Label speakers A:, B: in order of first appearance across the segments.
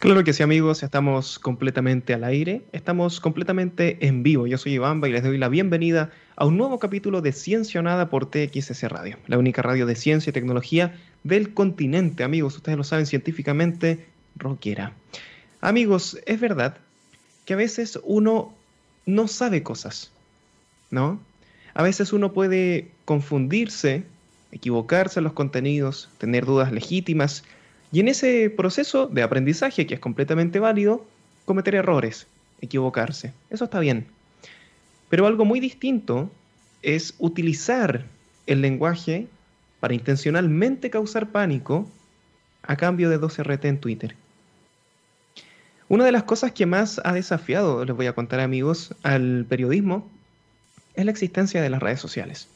A: Claro que sí, amigos, estamos completamente al aire, estamos completamente en vivo. Yo soy Iván y les doy la bienvenida a un nuevo capítulo de Ciencia o Nada por TXS Radio, la única radio de ciencia y tecnología del continente, amigos. Ustedes lo saben científicamente, rockera. Amigos, es verdad que a veces uno no sabe cosas, ¿no? A veces uno puede confundirse, equivocarse en los contenidos, tener dudas legítimas y en ese proceso de aprendizaje, que es completamente válido, cometer errores, equivocarse. Eso está bien. Pero algo muy distinto es utilizar el lenguaje para intencionalmente causar pánico a cambio de 2RT en Twitter. Una de las cosas que más ha desafiado, les voy a contar amigos, al periodismo es la existencia de las redes sociales,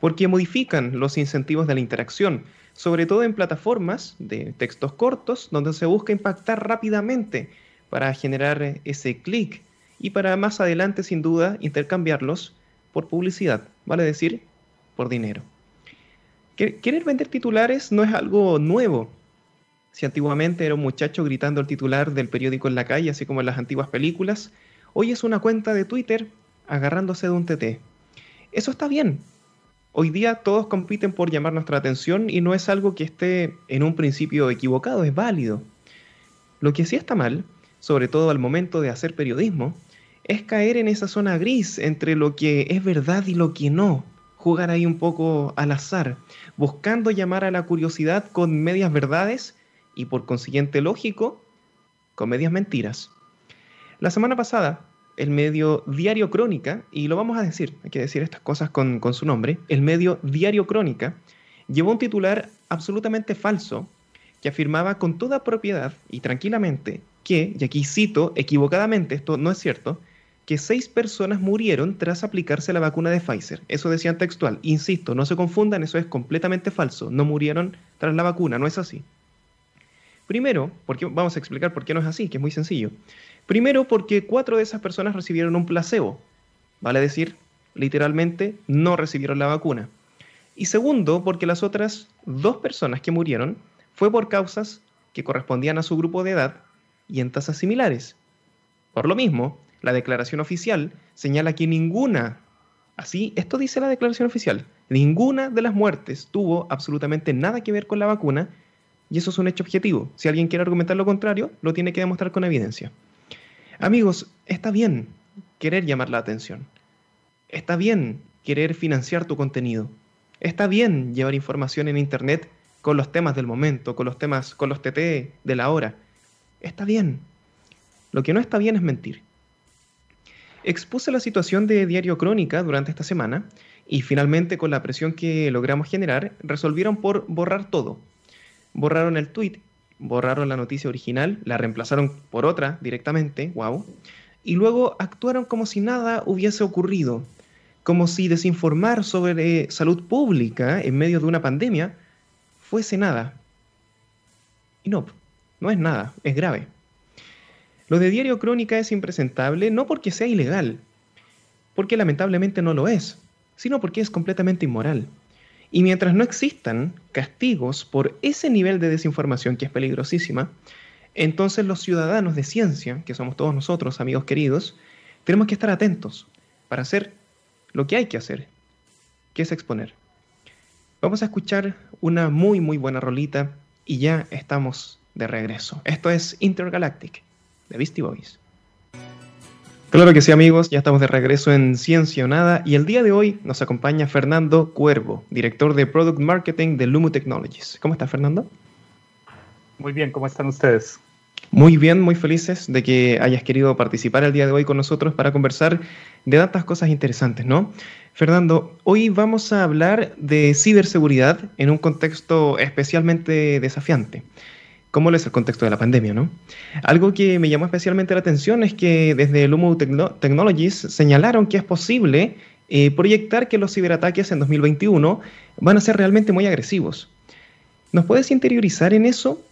A: porque modifican los incentivos de la interacción, sobre todo en plataformas de textos cortos, donde se busca impactar rápidamente para generar ese clic y para más adelante, sin duda, intercambiarlos por publicidad, vale decir, por dinero. Querer vender titulares no es algo nuevo. Si antiguamente era un muchacho gritando el titular del periódico en la calle, así como en las antiguas películas, hoy es una cuenta de Twitter agarrándose de un TT. Eso está bien, Hoy día todos compiten por llamar nuestra atención y no es algo que esté en un principio equivocado, es válido. Lo que sí está mal, sobre todo al momento de hacer periodismo, es caer en esa zona gris entre lo que es verdad y lo que no. Jugar ahí un poco al azar, buscando llamar a la curiosidad con medias verdades y por consiguiente lógico, con medias mentiras. La semana pasada el medio Diario Crónica, y lo vamos a decir, hay que decir estas cosas con, su nombre, el medio Diario Crónica llevó un titular absolutamente falso que afirmaba con toda propiedad y tranquilamente que, y aquí cito equivocadamente, esto no es cierto, que seis personas murieron tras aplicarse la vacuna de Pfizer. Eso decían textual. Insisto, no se confundan, eso es completamente falso. No murieron tras la vacuna, no es así. Primero, porque, vamos a explicar por qué no es así, que es muy sencillo. Primero porque cuatro de esas personas recibieron un placebo, vale decir, literalmente no recibieron la vacuna. Y segundo porque las otras dos personas que murieron fue por causas que correspondían a su grupo de edad y en tasas similares. Por lo mismo, la declaración oficial señala que ninguna, así, esto dice la declaración oficial, ninguna de las muertes tuvo absolutamente nada que ver con la vacuna y eso es un hecho objetivo. Si alguien quiere argumentar lo contrario, lo tiene que demostrar con evidencia. Amigos, está bien querer llamar la atención. Está bien querer financiar tu contenido. Está bien llevar información en Internet con los temas del momento, con los temas, con los TT de la hora. Está bien. Lo que no está bien es mentir. Expuse la situación de Diario Crónica durante esta semana y finalmente con la presión que logramos generar resolvieron por borrar todo. Borraron el tweet borraron la noticia original, la reemplazaron por otra directamente, wow, y luego actuaron como si nada hubiese ocurrido, como si desinformar sobre salud pública en medio de una pandemia fuese nada. Y no, no es nada, es grave. Lo de Diario Crónica es impresentable no porque sea ilegal, porque lamentablemente no lo es, sino porque es completamente inmoral. Y mientras no existan castigos por ese nivel de desinformación que es peligrosísima, entonces los ciudadanos de ciencia, que somos todos nosotros, amigos queridos, tenemos que estar atentos para hacer lo que hay que hacer, que es exponer. Vamos a escuchar una muy muy buena rolita y ya estamos de regreso. Esto es Intergalactic de Beastie Boys. Claro que sí amigos, ya estamos de regreso en Ciencia o Nada y el día de hoy nos acompaña Fernando Cuervo, director de Product Marketing de Lumo Technologies. ¿Cómo está Fernando?
B: Muy bien, ¿cómo están ustedes?
A: Muy bien, muy felices de que hayas querido participar el día de hoy con nosotros para conversar de tantas cosas interesantes, ¿no? Fernando, hoy vamos a hablar de ciberseguridad en un contexto especialmente desafiante cómo es el contexto de la pandemia, ¿no? Algo que me llamó especialmente la atención es que desde Lumo Technologies señalaron que es posible eh, proyectar que los ciberataques en 2021 van a ser realmente muy agresivos. ¿Nos puedes interiorizar en eso?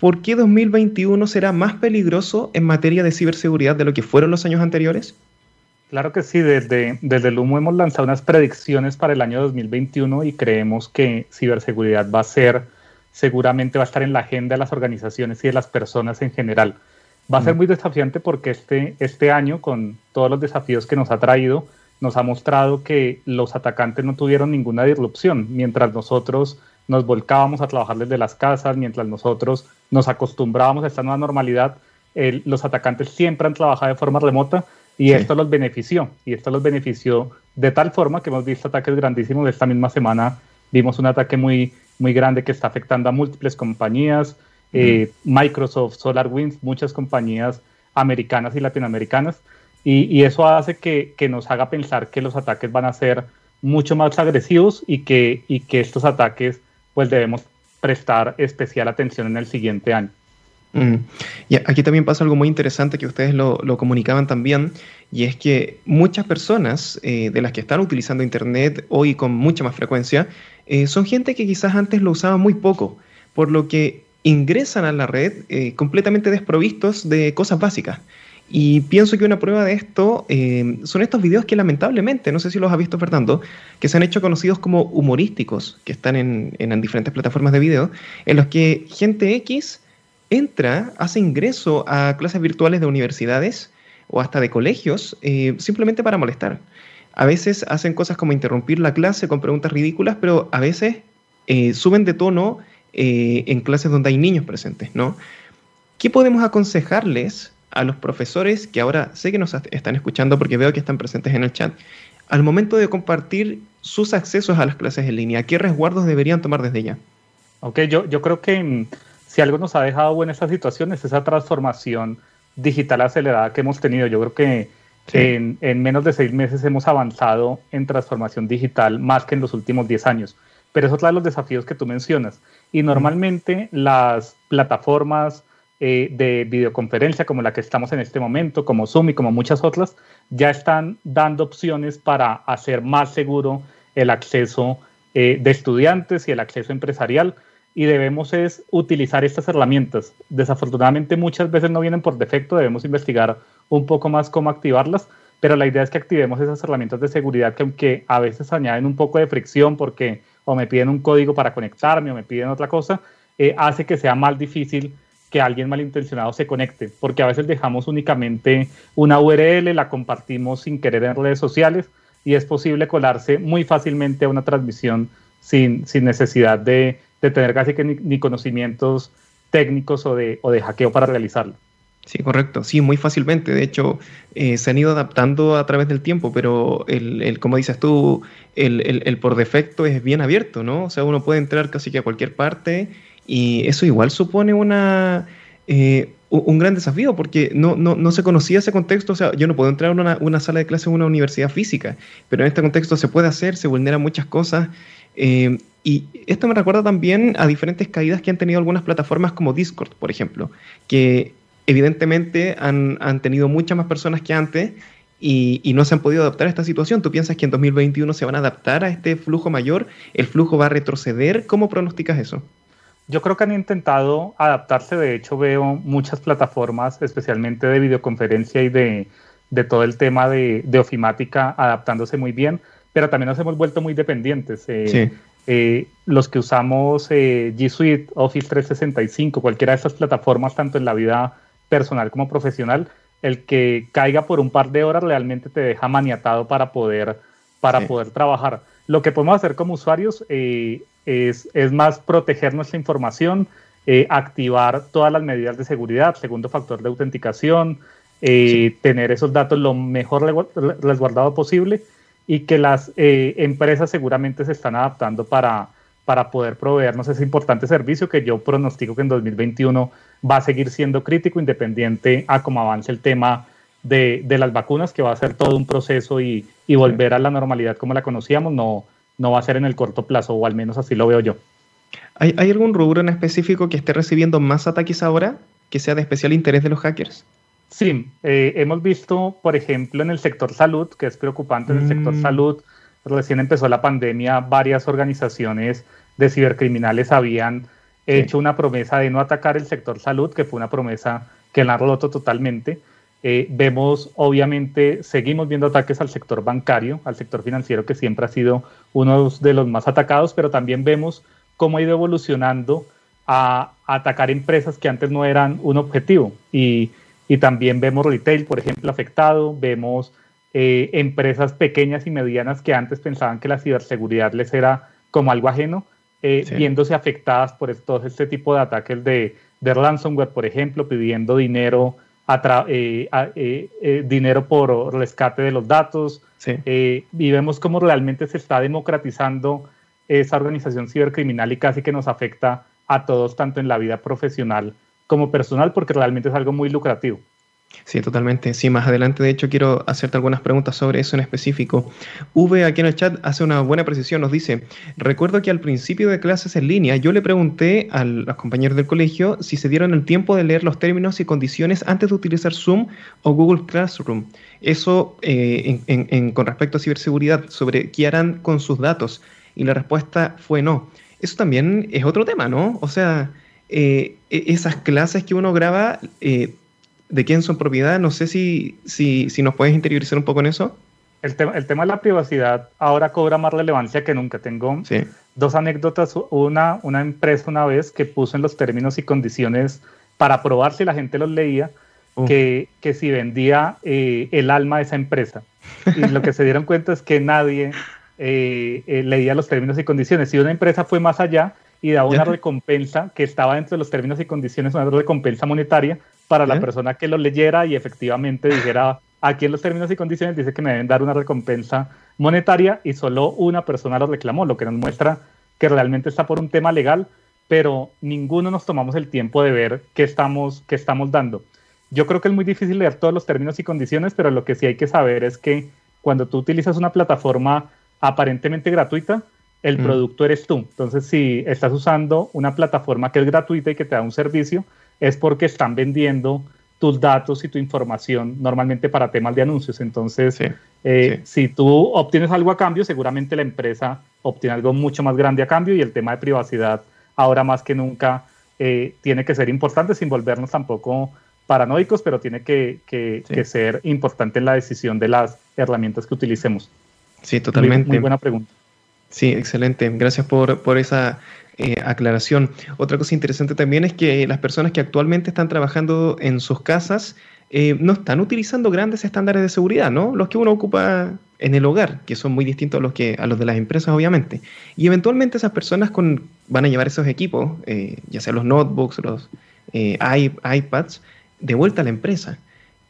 A: ¿Por qué 2021 será más peligroso en materia de ciberseguridad de lo que fueron los años anteriores?
B: Claro que sí, desde, desde el humo hemos lanzado unas predicciones para el año 2021 y creemos que ciberseguridad va a ser seguramente va a estar en la agenda de las organizaciones y de las personas en general. Va a ser muy desafiante porque este, este año, con todos los desafíos que nos ha traído, nos ha mostrado que los atacantes no tuvieron ninguna disrupción, mientras nosotros nos volcábamos a trabajar desde las casas, mientras nosotros nos acostumbrábamos a esta nueva normalidad, los atacantes siempre han trabajado de forma remota y esto los benefició. Y esto los benefició de tal forma que hemos visto ataques grandísimos. Esta misma semana vimos un ataque muy, muy grande que está afectando a múltiples compañías, eh, Microsoft, SolarWinds, muchas compañías americanas y latinoamericanas. Y, eso hace que, que, nos haga pensar que los ataques van a ser mucho más agresivos y que, y que estos ataques pues debemos prestar especial atención en el siguiente año.
A: Mm. Y aquí también pasa algo muy interesante que ustedes lo, lo comunicaban también, y es que muchas personas eh, de las que están utilizando Internet hoy con mucha más frecuencia eh, son gente que quizás antes lo usaba muy poco, por lo que ingresan a la red eh, completamente desprovistos de cosas básicas. Y pienso que una prueba de esto eh, son estos videos que lamentablemente, no sé si los ha visto Fernando, que se han hecho conocidos como humorísticos, que están en, diferentes plataformas de video, en los que gente X entra, hace ingreso a clases virtuales de universidades o hasta de colegios, simplemente para molestar. A veces hacen cosas como interrumpir la clase con preguntas ridículas, pero a veces eh, suben de tono en clases donde hay niños presentes, ¿no? ¿Qué podemos aconsejarles a los profesores que ahora sé que nos están escuchando porque veo que están presentes en el chat, al momento de compartir sus accesos a las clases en línea, ¿qué resguardos deberían tomar desde ya?
B: Ok, yo, yo creo que mm, si algo nos ha dejado en esta situación es esa transformación digital acelerada que hemos tenido. Yo creo que en, en, menos de seis meses hemos avanzado en transformación digital más que en los últimos diez años. Pero eso trae los desafíos que tú mencionas. Y normalmente las plataformas, eh, de videoconferencia como la que estamos en este momento, como Zoom y como muchas otras, ya están dando opciones para hacer más seguro el acceso eh, de estudiantes y el acceso empresarial y debemos es utilizar estas herramientas. Desafortunadamente muchas veces no vienen por defecto, debemos investigar un poco más cómo activarlas, pero la idea es que activemos esas herramientas de seguridad que aunque a veces añaden un poco de fricción porque o me piden un código para conectarme o me piden otra cosa, eh, hace que sea más difícil que alguien malintencionado se conecte, porque a veces dejamos únicamente una URL, la compartimos sin querer en redes sociales y es posible colarse muy fácilmente a una transmisión sin, sin necesidad de, de, tener casi que ni, conocimientos técnicos o de, o de hackeo para realizarlo.
A: Sí, correcto. Sí, muy fácilmente. De hecho, eh, se han ido adaptando a través del tiempo, pero el, el como dices tú, el, el, por defecto es bien abierto, ¿no? O sea, uno puede entrar casi que a cualquier parte y eso igual supone una, eh, un gran desafío porque no, no, no, se conocía ese contexto. O sea, yo no puedo entrar a una, una, sala de clase en una universidad física, pero en este contexto se puede hacer, se vulneran muchas cosas. Eh, y esto me recuerda también a diferentes caídas que han tenido algunas plataformas como Discord, por ejemplo, que evidentemente han, han tenido muchas más personas que antes y, y, no se han podido adaptar a esta situación. ¿Tú piensas que en 2021 se van a adaptar a este flujo mayor? ¿El flujo va a retroceder? ¿Cómo pronosticas eso?
B: Yo creo que han intentado adaptarse, de hecho veo muchas plataformas, especialmente de videoconferencia y de, de todo el tema de, de, ofimática, adaptándose muy bien, pero también nos hemos vuelto muy dependientes. Eh, eh, los que usamos eh, G Suite, Office 365, cualquiera de estas plataformas, tanto en la vida personal como profesional, el que caiga por un par de horas realmente te deja maniatado para poder, para poder trabajar. Lo que podemos hacer como usuarios eh, es, es, más proteger nuestra información, eh, activar todas las medidas de seguridad, segundo factor de autenticación, eh, tener esos datos lo mejor resguardado posible y que las empresas seguramente se están adaptando para, para poder proveernos ese importante servicio que yo pronostico que en 2021 va a seguir siendo crítico independiente a cómo avance el tema de, de, las vacunas, que va a ser todo un proceso y, y, volver a la normalidad como la conocíamos, no, no va a ser en el corto plazo, o al menos así lo veo yo.
A: ¿Hay, ¿Hay, algún rubro en específico que esté recibiendo más ataques ahora, que sea de especial interés de los hackers?
B: Sí, eh, hemos visto, por ejemplo, en el sector salud, que es preocupante, en el sector mm. salud, recién empezó la pandemia, varias organizaciones de cibercriminales habían sí. hecho una promesa de no atacar el sector salud, que fue una promesa que la han roto totalmente. Eh, vemos, obviamente, seguimos viendo ataques al sector bancario, al sector financiero, que siempre ha sido uno de los más atacados, pero también vemos cómo ha ido evolucionando a, atacar empresas que antes no eran un objetivo. Y, también vemos retail, por ejemplo, afectado, vemos eh, empresas pequeñas y medianas que antes pensaban que la ciberseguridad les era como algo ajeno, eh, viéndose afectadas por todo este tipo de ataques de, de ransomware, por ejemplo, pidiendo dinero, eh, dinero por rescate de los datos. y vemos cómo realmente se está democratizando esa organización cibercriminal y casi que nos afecta a todos, tanto en la vida profesional como personal, porque realmente es algo muy lucrativo.
A: Sí, totalmente. Sí, más adelante, de hecho, quiero hacerte algunas preguntas sobre eso en específico. V aquí en el chat hace una buena precisión, nos dice, recuerdo que al principio de clases en línea yo le pregunté a los compañeros del colegio si se dieron el tiempo de leer los términos y condiciones antes de utilizar Zoom o Google Classroom. Eso eh, con respecto a ciberseguridad, sobre qué harán con sus datos. Y la respuesta fue no. Eso también es otro tema, ¿no? O sea, eh, e-, esas clases que uno graba, eh, ¿de quién son propiedad? No sé si, si, si nos puedes interiorizar un poco en eso.
B: El, tema, el tema de la privacidad ahora cobra más relevancia que nunca. Tengo dos anécdotas. Una, una empresa una vez que puso en los términos y condiciones para probar si la gente los leía, que, que, si vendía eh, el alma de esa empresa. Y lo que se dieron cuenta es que nadie eh, eh, leía los términos y condiciones. Si una empresa fue más allá y daba una recompensa que estaba dentro de los términos y condiciones, una recompensa monetaria para la persona que lo leyera y efectivamente dijera, aquí en los términos y condiciones dice que me deben dar una recompensa monetaria y solo una persona lo reclamó, lo que nos muestra que realmente está por un tema legal, pero ninguno nos tomamos el tiempo de ver qué estamos, qué estamos dando. Yo creo que es muy difícil leer todos los términos y condiciones, pero lo que sí hay que saber es que cuando tú utilizas una plataforma aparentemente gratuita, el mm. producto eres tú. Entonces, si estás usando una plataforma que es gratuita y que te da un servicio, es porque están vendiendo tus datos y tu información normalmente para temas de anuncios. Entonces, eh, si tú obtienes algo a cambio, seguramente la empresa obtiene algo mucho más grande a cambio y el tema de privacidad ahora más que nunca eh, tiene que ser importante sin volvernos tampoco paranoicos, pero tiene que, que ser importante en la decisión de las herramientas que utilicemos.
A: Sí, totalmente.
B: Muy, buena pregunta.
A: Sí, excelente. Gracias por, por esa eh, aclaración. Otra cosa interesante también es que las personas que actualmente están trabajando en sus casas eh, no están utilizando grandes estándares de seguridad, ¿no? Los que uno ocupa en el hogar, que son muy distintos a los, que, a los de las empresas, obviamente. Y eventualmente esas personas van a llevar esos equipos, eh, ya sea los notebooks, los iPads, de vuelta a la empresa.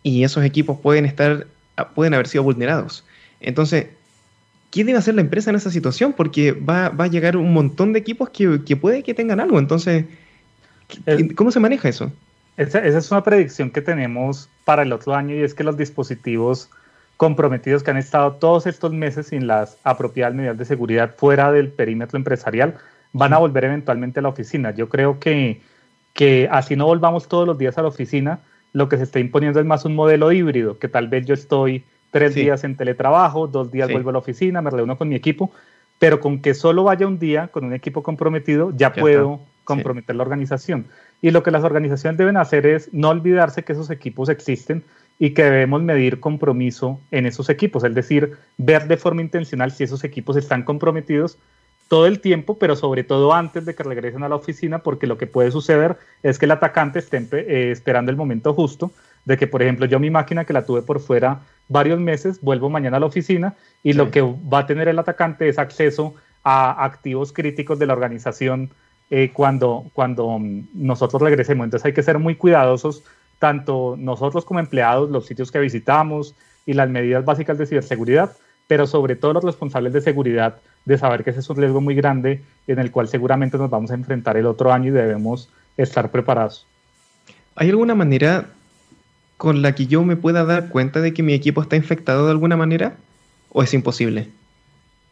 A: Y esos equipos pueden estar, pueden haber sido vulnerados. Entonces, ¿qué debe hacer la empresa en esa situación? Porque va, a llegar un montón de equipos que, puede que tengan algo. Entonces, ¿cómo se maneja eso?
B: Esa, es una predicción que tenemos para el otro año y es que los dispositivos comprometidos que han estado todos estos meses sin las apropiadas medidas de seguridad fuera del perímetro empresarial van a volver eventualmente a la oficina. Yo creo que, que así no volvamos todos los días a la oficina, lo que se está imponiendo es más un modelo híbrido, que tal vez yo estoy tres días en teletrabajo, dos días vuelvo a la oficina, me reúno con mi equipo, pero con que solo vaya un día con un equipo comprometido, ya, puedo comprometer la organización. Y lo que las organizaciones deben hacer es no olvidarse que esos equipos existen y que debemos medir compromiso en esos equipos, es decir, ver de forma intencional si esos equipos están comprometidos todo el tiempo, pero sobre todo antes de que regresen a la oficina, porque lo que puede suceder es que el atacante esté eh, esperando el momento justo de que, por ejemplo, yo mi máquina que la tuve por fuera varios meses, vuelvo mañana a la oficina y lo que va a tener el atacante es acceso a activos críticos de la organización eh, cuando, cuando mm, nosotros regresemos. Entonces hay que ser muy cuidadosos, tanto nosotros como empleados, los sitios que visitamos y las medidas básicas de ciberseguridad, pero sobre todo los responsables de seguridad, de saber que ese es un riesgo muy grande en el cual seguramente nos vamos a enfrentar el otro año y debemos estar preparados.
A: ¿Hay alguna manera con la que yo me pueda dar cuenta de que mi equipo está infectado de alguna manera? ¿O es imposible?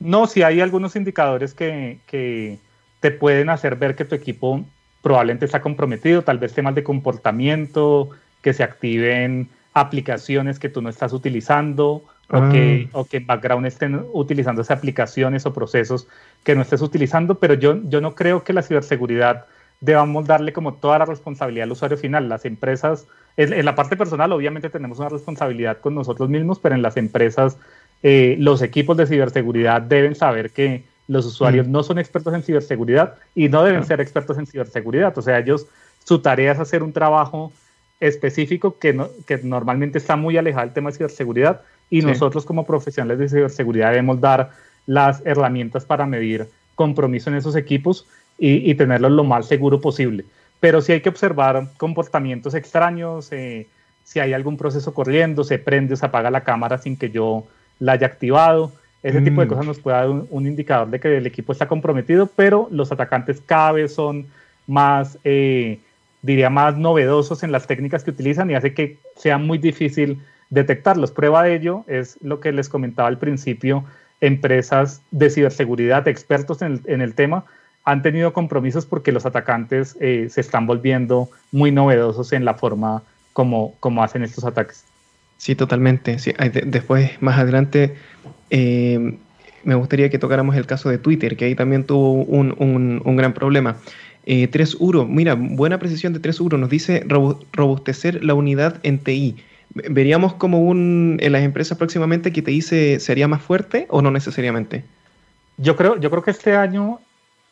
B: No, si hay algunos indicadores que, te pueden hacer ver que tu equipo probablemente está comprometido, tal vez temas de comportamiento, que se activen aplicaciones que tú no estás utilizando o, que, ah. o que en background estén utilizando esas aplicaciones o procesos que no estés utilizando, pero yo, yo no creo que la ciberseguridad debamos darle como toda la responsabilidad al usuario final. Las empresas en, la parte personal, obviamente tenemos una responsabilidad con nosotros mismos, pero en las empresas, eh, los equipos de ciberseguridad deben saber que los usuarios no son expertos en ciberseguridad y no deben ser expertos en ciberseguridad. O sea, ellos, su tarea es hacer un trabajo específico que, que normalmente está muy alejado del tema de ciberseguridad y nosotros como profesionales de ciberseguridad debemos dar las herramientas para medir compromiso en esos equipos y, y tenerlos lo más seguro posible. Pero sí hay que observar comportamientos extraños, eh, si hay algún proceso corriendo, se prende o se apaga la cámara sin que yo la haya activado. Ese tipo de mm. cosas nos puede dar un, indicador de que el equipo está comprometido, pero los atacantes cada vez son más, eh, diría, más novedosos en las técnicas que utilizan y hace que sea muy difícil detectarlos. Prueba de ello es lo que les comentaba al principio, empresas de ciberseguridad, expertos en el, tema, han tenido compromisos porque los atacantes eh, se están volviendo muy novedosos en la forma como, como hacen estos ataques.
A: Sí, totalmente. después, más adelante, eh, me gustaría que tocáramos el caso de Twitter, que ahí también tuvo un, gran problema. Eh, 3 Uro, mira, buena precisión de 3 Uro, nos dice robustecer la unidad en TI. ¿Veríamos como un en las empresas próximamente que TI se, sería más fuerte o no necesariamente?
B: Yo creo, yo creo que este año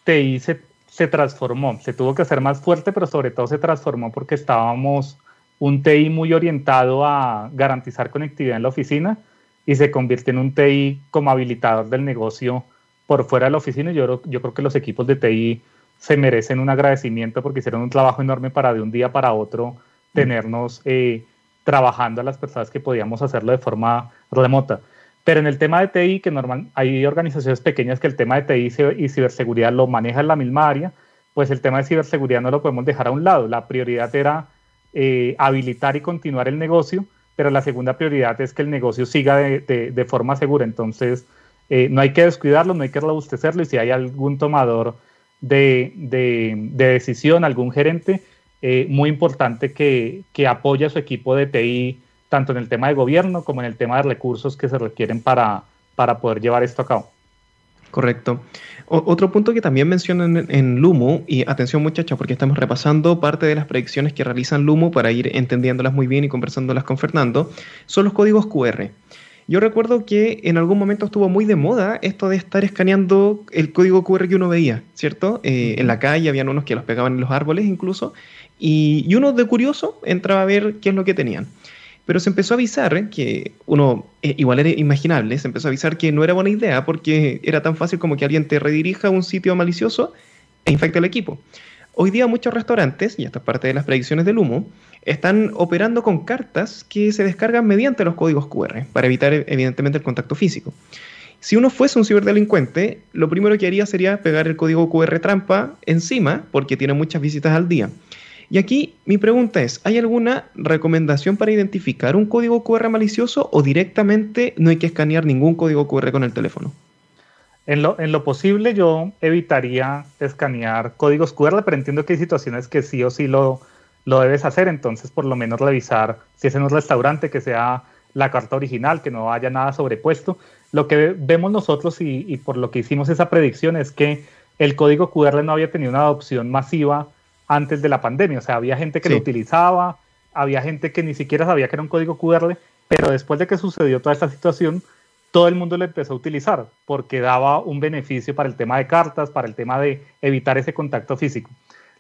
B: TI se, se transformó, se tuvo que hacer más fuerte, pero sobre todo se transformó porque estábamos un TI muy orientado a garantizar conectividad en la oficina y se convierte en un TI como habilitador del negocio por fuera de la oficina. Yo, yo creo que los equipos de TI se merecen un agradecimiento porque hicieron un trabajo enorme para de un día para otro tenernos eh, trabajando a las personas que podíamos hacerlo de forma remota. Pero en el tema de TI, que normal, hay organizaciones pequeñas que el tema de TI y ciberseguridad lo maneja en la misma área, pues el tema de ciberseguridad no lo podemos dejar a un lado. La prioridad era eh, habilitar y continuar el negocio, pero la segunda prioridad es que el negocio siga de, forma segura. Entonces, eh, no hay que descuidarlo, no hay que robustecerlo y si hay algún tomador de, decisión, algún gerente, eh, muy importante que, que apoye a su equipo de TI, tanto en el tema de gobierno como en el tema de recursos que se requieren para, para poder llevar esto a cabo.
A: Correcto otro punto que también mencionan en, Lumo, y atención muchachos, porque estamos repasando parte de las predicciones que realizan Lumo para ir entendiéndolas muy bien y conversándolas con Fernando, son los códigos QR. Yo recuerdo que en algún momento estuvo muy de moda esto de estar escaneando el código QR que uno veía, ¿cierto? Eh, en la calle habían unos que los pegaban en los árboles incluso, y, y uno de curioso entraba a ver qué es lo que tenían. Pero se empezó a avisar que uno, eh, igual era imaginable, se empezó a avisar que no era buena idea porque era tan fácil como que alguien te redirija a un sitio malicioso e infecte el equipo. Hoy día muchos restaurantes, y esta es parte de las predicciones del humo, están operando con cartas que se descargan mediante los códigos QR para evitar evidentemente el contacto físico. Si uno fuese un ciberdelincuente, lo primero que haría sería pegar el código QR trampa encima porque tiene muchas visitas al día. Y aquí mi pregunta es, ¿hay alguna recomendación para identificar un código QR malicioso o directamente no hay que escanear ningún código QR con el teléfono?
B: En lo, posible yo evitaría escanear códigos QR, pero entiendo que hay situaciones que sí o sí lo, lo debes hacer, entonces por lo menos revisar si es en un restaurante que sea la carta original, que no haya nada sobrepuesto. Lo que vemos nosotros y, y por lo que hicimos esa predicción es que el código QR no había tenido una adopción masiva antes de la pandemia. O sea, había gente que lo utilizaba, había gente que ni siquiera sabía que era un código QR, pero después de que sucedió toda esta situación, todo el mundo lo empezó a utilizar porque daba un beneficio para el tema de cartas, para el tema de evitar ese contacto físico.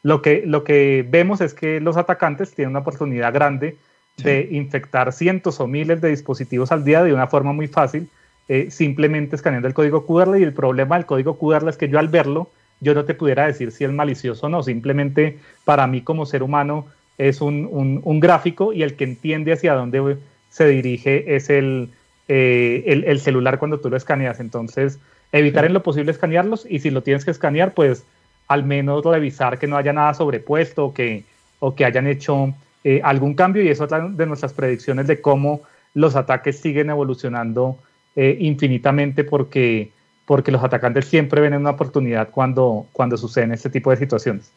B: Lo que, lo que vemos es que los atacantes tienen una oportunidad grande de infectar cientos o miles de dispositivos al día de una forma muy fácil, eh, simplemente escaneando el código QR. Y el problema del código QR es que yo al verlo, yo no te pudiera decir si es malicioso o no, simplemente para mí como ser humano es un, gráfico y el que entiende hacia dónde se dirige es eh, el, el, celular cuando tú lo escaneas. Entonces, evitar en lo posible escanearlos y si lo tienes que escanear, pues al menos revisar que no haya nada sobrepuesto o que, o que hayan hecho eh, algún cambio y eso es de nuestras predicciones de cómo los ataques siguen evolucionando eh, infinitamente porque porque los atacantes siempre ven una oportunidad cuando, cuando suceden este tipo de situaciones.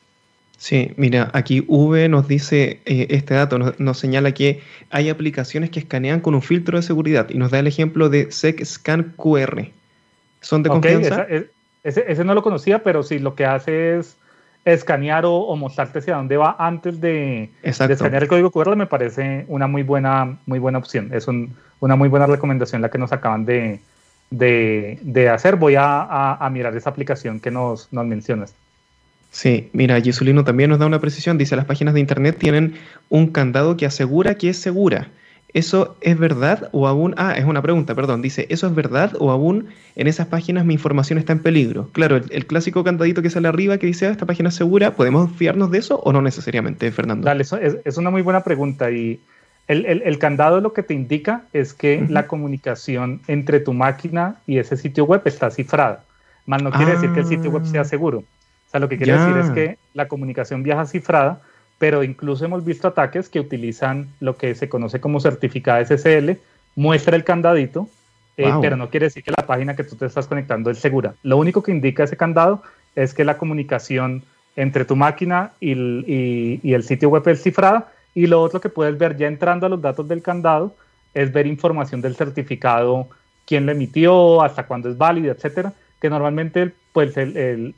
A: Sí, mira, aquí V nos dice eh, este dato, nos, señala que hay aplicaciones que escanean con un filtro de seguridad y nos da el ejemplo de SecScan QR. ¿Son de confianza?
B: ese, no lo conocía, pero sí, lo que hace es escanear o, mostrarte hacia dónde va antes de, escanear el código QR me parece una muy buena, muy buena opción. Es una muy buena recomendación la que nos acaban de, de, hacer. Voy a, mirar esa aplicación que nos, nos mencionas.
A: Sí, mira, Gisulino también nos da una precisión. Dice, las páginas de Internet tienen un candado que asegura que es segura. ¿Eso es verdad o aún... Ah, es una pregunta, perdón. Dice, ¿eso es verdad o aún en esas páginas mi información está en peligro? Claro, el, clásico candadito que sale arriba que dice, ah, esta página es segura, ¿podemos fiarnos de eso o no necesariamente, Fernando?
B: Dale, eso es, una muy buena pregunta y el, candado lo que te indica es que la comunicación entre tu máquina y ese sitio web está cifrada. Más no quiere decir que el sitio web sea ah. seguro. O sea, lo que quiere decir es que la comunicación viaja cifrada pero incluso hemos visto ataques que utilizan lo que se conoce como certificado SSL, muestra el candadito, eh, pero no quiere decir que la página que tú te estás conectando es segura. Lo único que indica ese candado es que la comunicación entre tu máquina y el, sitio web es cifrada, y lo otro que puedes ver ya entrando a los datos del candado es ver información del certificado, quién lo emitió, hasta cuándo es válido, etcétera, que normalmente pues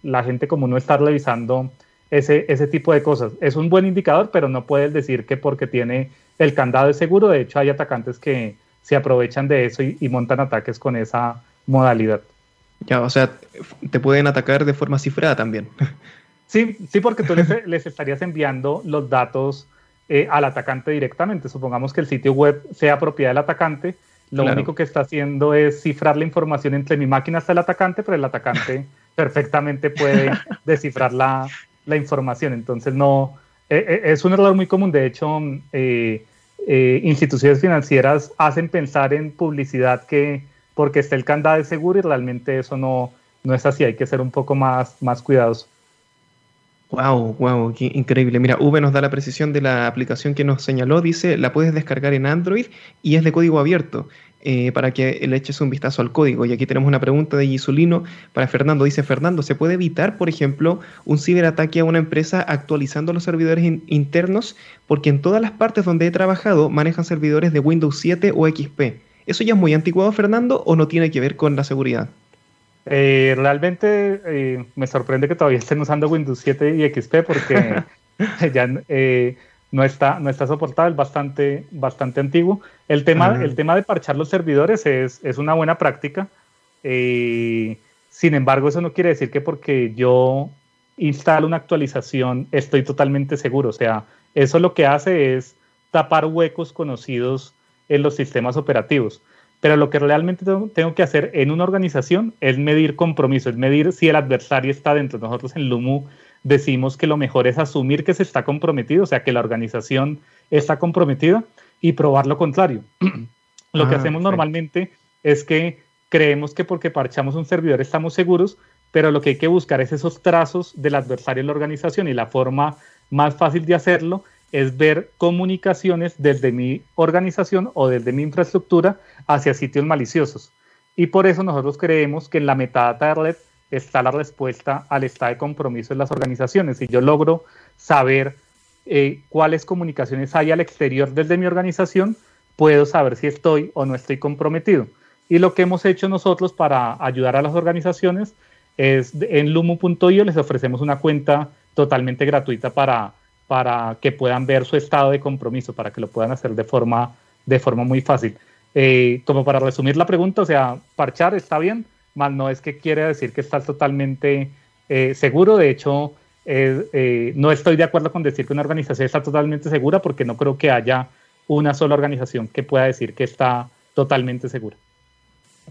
B: la gente como no está revisando ese, ese tipo de cosas. Es un buen indicador, pero no puedes decir que porque tiene el candado de seguro. De hecho, hay atacantes que se aprovechan de eso y, montan ataques con esa modalidad.
A: Ya, o sea, te pueden atacar de forma cifrada también.
B: Sí, sí, porque tú les, estarías enviando los datos eh, al atacante directamente. Supongamos que el sitio web sea propiedad del atacante. Lo único que está haciendo es cifrar la información entre mi máquina hasta el atacante, pero el atacante perfectamente puede descifrar la, la información. Entonces, no, eh, eh, es un error muy común. De hecho, eh, instituciones financieras hacen pensar en publicidad que porque está el candado de seguro y realmente eso no, no es así. Hay que ser un poco más, más cuidadoso.
A: Wow, wow, qué increíble. Mira, V nos da la precisión de la aplicación que nos señaló. Dice, la puedes descargar en Android y es de código abierto. Eh, para que le eches un vistazo al código. Y aquí tenemos una pregunta de Gisulino para Fernando. Dice, Fernando, ¿se puede evitar, por ejemplo, un ciberataque a una empresa actualizando los servidores internos? Porque en todas las partes donde he trabajado manejan servidores de Windows 7 o XP. ¿Eso ya es muy anticuado, Fernando, o no tiene que ver con la seguridad?
B: Eh, realmente eh, me sorprende que todavía estén usando Windows 7 y XP porque ya no está, no está soportado, es bastante, bastante antiguo. El tema, el tema de parchar los servidores es, es una buena práctica. Eh, sin embargo, eso no quiere decir que porque yo instalo una actualización estoy totalmente seguro. O sea, eso lo que hace es tapar huecos conocidos en los sistemas operativos. Pero lo que realmente tengo que hacer en una organización es medir compromiso, es medir si el adversario está dentro. Nosotros en Lumu decimos que lo mejor es asumir que se está comprometido, o sea, que la organización está comprometida y probar lo contrario. lo que ah, hacemos normalmente es que creemos que porque parchamos un servidor estamos seguros, pero lo que hay que buscar es esos trazos del adversario en la organización y la forma más fácil de hacerlo es ver comunicaciones desde mi organización o desde mi infraestructura hacia sitios maliciosos. Y por eso nosotros creemos que en la metadata de red está la respuesta al estado de compromiso de las organizaciones. Si yo logro saber eh, cuáles comunicaciones hay al exterior desde mi organización, puedo saber si estoy o no estoy comprometido. Y lo que hemos hecho nosotros para ayudar a las organizaciones es en lumu.io les ofrecemos una cuenta totalmente gratuita para, para que puedan ver su estado de compromiso, para que lo puedan hacer de forma, de forma muy fácil. Eh, como para resumir la pregunta, o sea, parchar está bien, más no es que quiere decir que estás totalmente eh, seguro. De hecho, eh, no estoy de acuerdo con decir que una organización está totalmente segura porque no creo que haya una sola organización que pueda decir que está totalmente segura.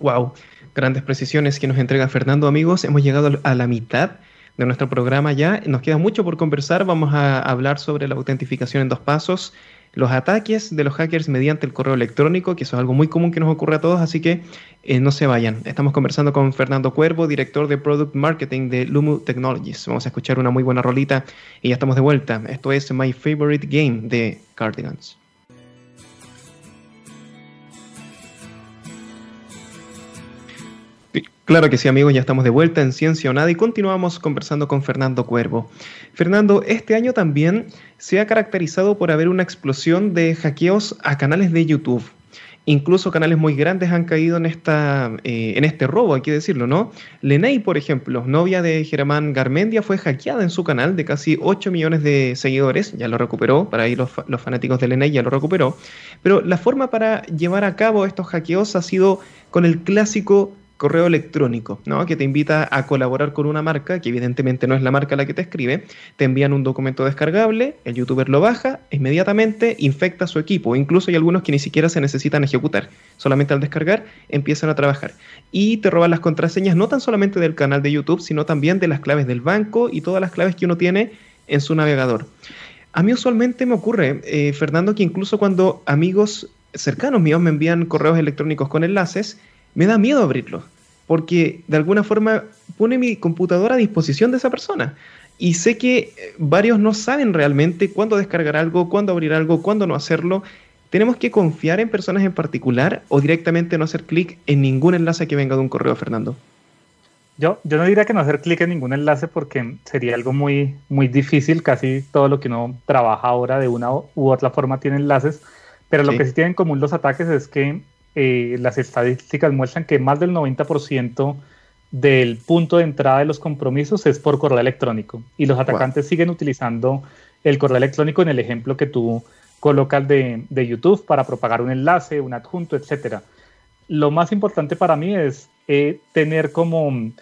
A: Wow, grandes precisiones que nos entrega Fernando, amigos. Hemos llegado a la mitad de nuestro programa ya. Nos queda mucho por conversar. Vamos a hablar sobre la autentificación en dos pasos los ataques de los hackers mediante el correo electrónico, que eso es algo muy común que nos ocurre a todos, así que eh, no se vayan. Estamos conversando con Fernando Cuervo, director de Product Marketing de Lumu Technologies. Vamos a escuchar una muy buena rolita y ya estamos de vuelta. Esto es My Favorite Game de Cardigans. Claro que sí, amigos, ya estamos de vuelta en Ciencia o Nada y continuamos conversando con Fernando Cuervo. Fernando, este año también se ha caracterizado por haber una explosión de hackeos a canales de YouTube. Incluso canales muy grandes han caído en, esta, eh, en este robo, hay que decirlo, ¿no? Leney, por ejemplo, novia de Germán Garmendia, fue hackeada en su canal de casi 8 millones de seguidores, ya lo recuperó, para ahí los, los fanáticos de Leney ya lo recuperó. Pero la forma para llevar a cabo estos hackeos ha sido con el clásico correo electrónico, ¿no? que te invita a colaborar con una marca, que evidentemente no es la marca la que te escribe, te envían un documento descargable, el youtuber lo baja, inmediatamente infecta su equipo, incluso hay algunos que ni siquiera se necesitan ejecutar, solamente al descargar empiezan a trabajar y te roban las contraseñas no tan solamente del canal de YouTube, sino también de las claves del banco y todas las claves que uno tiene en su navegador. A mí usualmente me ocurre, eh, Fernando, que incluso cuando amigos cercanos míos me envían correos electrónicos con enlaces, me da miedo abrirlos, porque de alguna forma pone mi computadora a disposición de esa persona. Y sé que eh, varios no saben realmente cuándo descargar algo, cuándo abrir algo, cuándo no hacerlo. ¿Tenemos que confiar en personas en particular o directamente no hacer clic en ningún enlace que venga de un correo, Fernando?
B: Yo, yo no diría que no hacer clic en ningún enlace porque sería algo muy, muy difícil. Casi todo lo que uno trabaja ahora de una u otra forma tiene enlaces. Pero lo que sí tienen en común los ataques es que eh, las estadísticas muestran que más del 90% del punto de entrada de los compromisos es por correo electrónico. Y los atacantes siguen utilizando el correo electrónico en el ejemplo que tú colocas de, de YouTube para propagar un enlace, un adjunto, etc. Lo más importante para mí es eh, tener como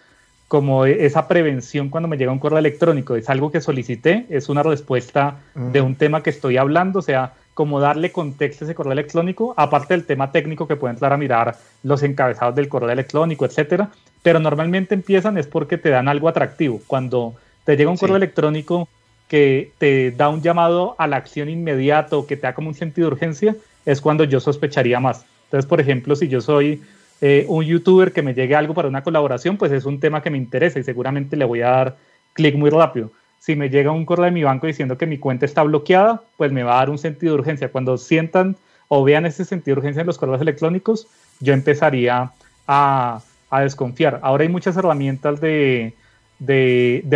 B: como esa prevención cuando me llega un correo electrónico. Es algo que solicité, es una respuesta de un tema que estoy hablando, o sea, como darle contexto a ese correo electrónico, aparte del tema técnico que pueden entrar a mirar los encabezados del correo electrónico, etcétera. Pero normalmente empiezan es porque te dan algo atractivo. Cuando te llega un correo electrónico que te da un llamado a la acción inmediato, que te da como un sentido de urgencia, es cuando yo sospecharía más. Entonces, por ejemplo, si yo soy eh, un youtuber que me llegue algo para una colaboración, pues es un tema que me interesa y seguramente le voy a dar clic muy rápido. Si me llega un correo de mi banco diciendo que mi cuenta está bloqueada, pues me va a dar un sentido de urgencia. Cuando sientan o vean ese sentido de urgencia en los correos electrónicos, yo empezaría a, desconfiar. Ahora hay muchas herramientas de,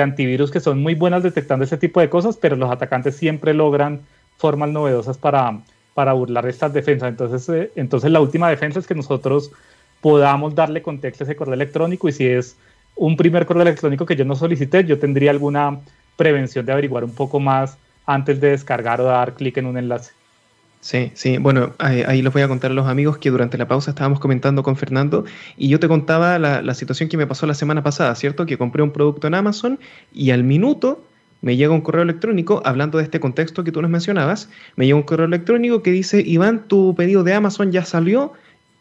B: antivirus que son muy buenas detectando ese tipo de cosas, pero los atacantes siempre logran formas novedosas para, para burlar estas defensas. Entonces, eh, entonces la última defensa es que nosotros podamos darle contexto a ese correo electrónico y si es un primer correo electrónico que yo no solicité, yo tendría alguna prevención de averiguar un poco más antes de descargar o dar clic en un enlace.
A: Sí, sí, bueno, ahí, ahí, les voy a contar a los amigos que durante la pausa estábamos comentando con Fernando y yo te contaba la, situación que me pasó la semana pasada, ¿cierto? Que compré un producto en Amazon y al minuto me llega un correo electrónico, hablando de este contexto que tú nos mencionabas, me llega un correo electrónico que dice, Iván, tu pedido de Amazon ya salió,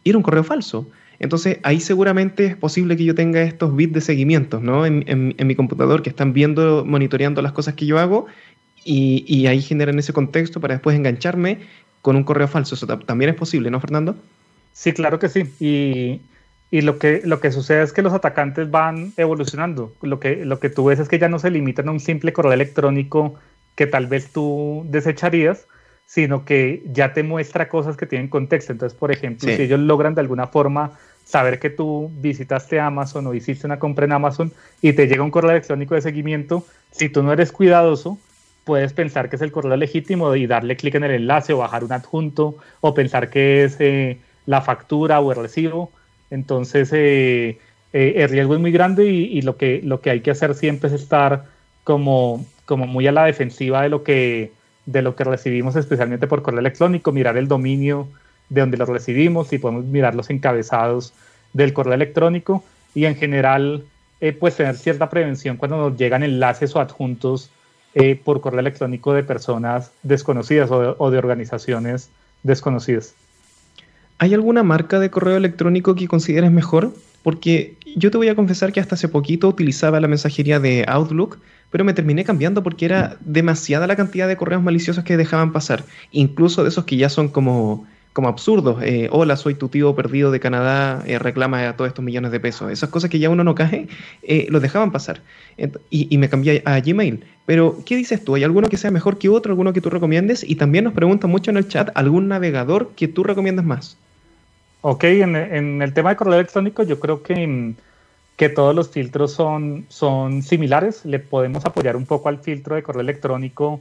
A: y era un correo falso. Entonces ahí seguramente es posible que yo tenga estos bits de seguimiento ¿no? en, mi computador que están viendo, monitoreando las cosas que yo hago y, ahí generan ese contexto para después engancharme con un correo falso. Eso también es posible, ¿no, Fernando?
B: Sí, claro que sí. Y, lo, que, lo que sucede es que los atacantes van evolucionando. Lo que, lo que tú ves es que ya no se limitan a un simple correo electrónico que tal vez tú desecharías, sino que ya te muestra cosas que tienen contexto. Entonces, por ejemplo, si ellos logran de alguna forma saber que tú visitaste Amazon o hiciste una compra en Amazon y te llega un correo electrónico de seguimiento, si tú no eres cuidadoso, puedes pensar que es el correo legítimo y darle clic en el enlace o bajar un adjunto o pensar que es eh, la factura o el recibo. Entonces, eh, eh, el riesgo es muy grande y, lo, que, lo que hay que hacer siempre es estar como, como muy a la defensiva de lo, que, de lo que recibimos, especialmente por correo electrónico, mirar el dominio de donde los recibimos y podemos mirar los encabezados del correo electrónico y en general eh, pues tener cierta prevención cuando nos llegan enlaces o adjuntos eh, por correo electrónico de personas desconocidas o de, o de organizaciones desconocidas.
A: ¿Hay alguna marca de correo electrónico que consideres mejor? Porque yo te voy a confesar que hasta hace poquito utilizaba la mensajería de Outlook, pero me terminé cambiando porque era demasiada la cantidad de correos maliciosos que dejaban pasar, incluso de esos que ya son como como absurdos. Eh, hola, soy tu tío perdido de Canadá, eh, reclama todos estos millones de pesos. Esas cosas que ya uno no cae, eh, los dejaban pasar. Y, me cambié a Gmail. Pero, ¿qué dices tú? ¿Hay alguno que sea mejor que otro, alguno que tú recomiendes? Y también nos preguntan mucho en el chat, ¿algún navegador que tú recomiendas más?
B: Ok, en, el tema de correo electrónico yo creo que, mm, que todos los filtros son, son similares. Le podemos apoyar un poco al filtro de correo electrónico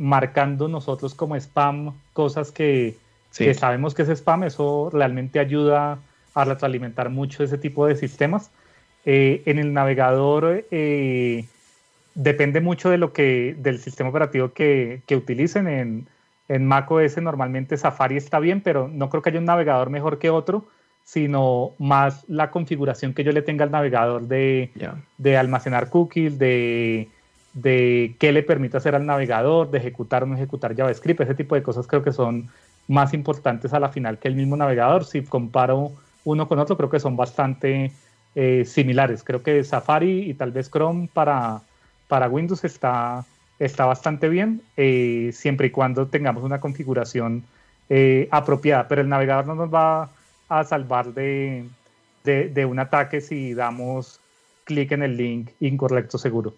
B: marcando nosotros como spam cosas que, que sabemos que es spam, eso realmente ayuda a retroalimentar mucho ese tipo de sistemas. Eh, en el navegador eh, depende mucho de lo que, del sistema operativo que, que utilicen. En, en macOS normalmente Safari está bien, pero no creo que haya un navegador mejor que otro. sino más la configuración que yo le tenga al navegador de, de almacenar cookies, de, de qué le permite hacer al navegador, de ejecutar o no ejecutar JavaScript, ese tipo de cosas creo que son más importantes a la final que el mismo navegador. Si comparo uno con otro, creo que son bastante eh, similares. Creo que Safari y tal vez Chrome para, para Windows está, está bastante bien, eh, siempre y cuando tengamos una configuración eh, apropiada. Pero el navegador no nos va a salvar de, de un ataque si damos clic en el link incorrecto seguro.